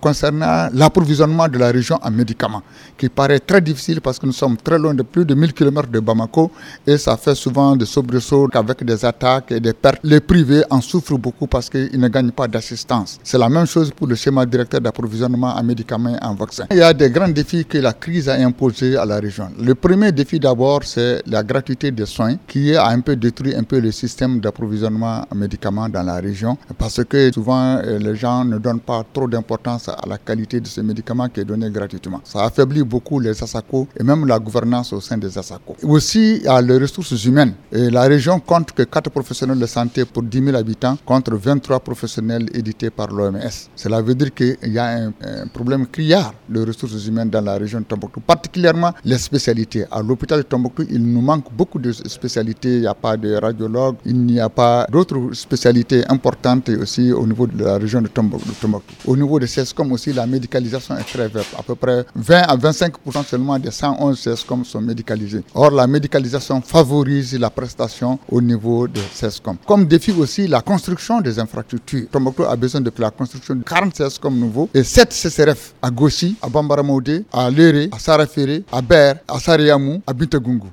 Concernant l'approvisionnement de la région en médicaments, qui paraît très difficile parce que nous sommes très loin de plus de 1000 km de Bamako et ça fait souvent des soubresauts avec des attaques et des pertes. Les privés en souffrent beaucoup parce qu'ils ne gagnent pas d'assistance. C'est la même chose pour le schéma directeur d'approvisionnement en médicaments et en vaccins. Il y a des grands défis que la crise a imposés à la région. Le premier défi d'abord, c'est la gratuité des soins qui a un peu détruit un peu le système d'approvisionnement en médicaments dans la région parce que souvent euh, les gens ne donnent pas trop d'importance à la qualité de ce médicament qui est donné gratuitement. Ça affaiblit beaucoup les ASACO et même la gouvernance au sein des ASACO. Aussi, a les ressources humaines. La région compte que 4 professionnels de santé pour 10 000 habitants contre 23 professionnels édités par l'OMS. Cela veut dire qu'il y a un, problème criard de ressources humaines dans la région de Tombouctou, particulièrement les spécialités. À l'hôpital de Tombouctou, il nous manque beaucoup de spécialités. Il n'y a pas de radiologues, il n'y a pas d'autres spécialités importantes aussi au niveau de la région de Tombouctou. Au niveau de ces comme aussi la médicalisation est très verte. À peu près 20 à 25 seulement des 111 CESCOM sont médicalisés. Or, la médicalisation favorise la prestation au niveau de CESCOM. Comme défi aussi la construction des infrastructures. Tombouctou a besoin de la construction de 40 CESCOM nouveaux et 7 CCRF à Gossi, à Bambaramoudé, à Léré, à Saraféré, à Ber, à Sariamou, à Bitagungu.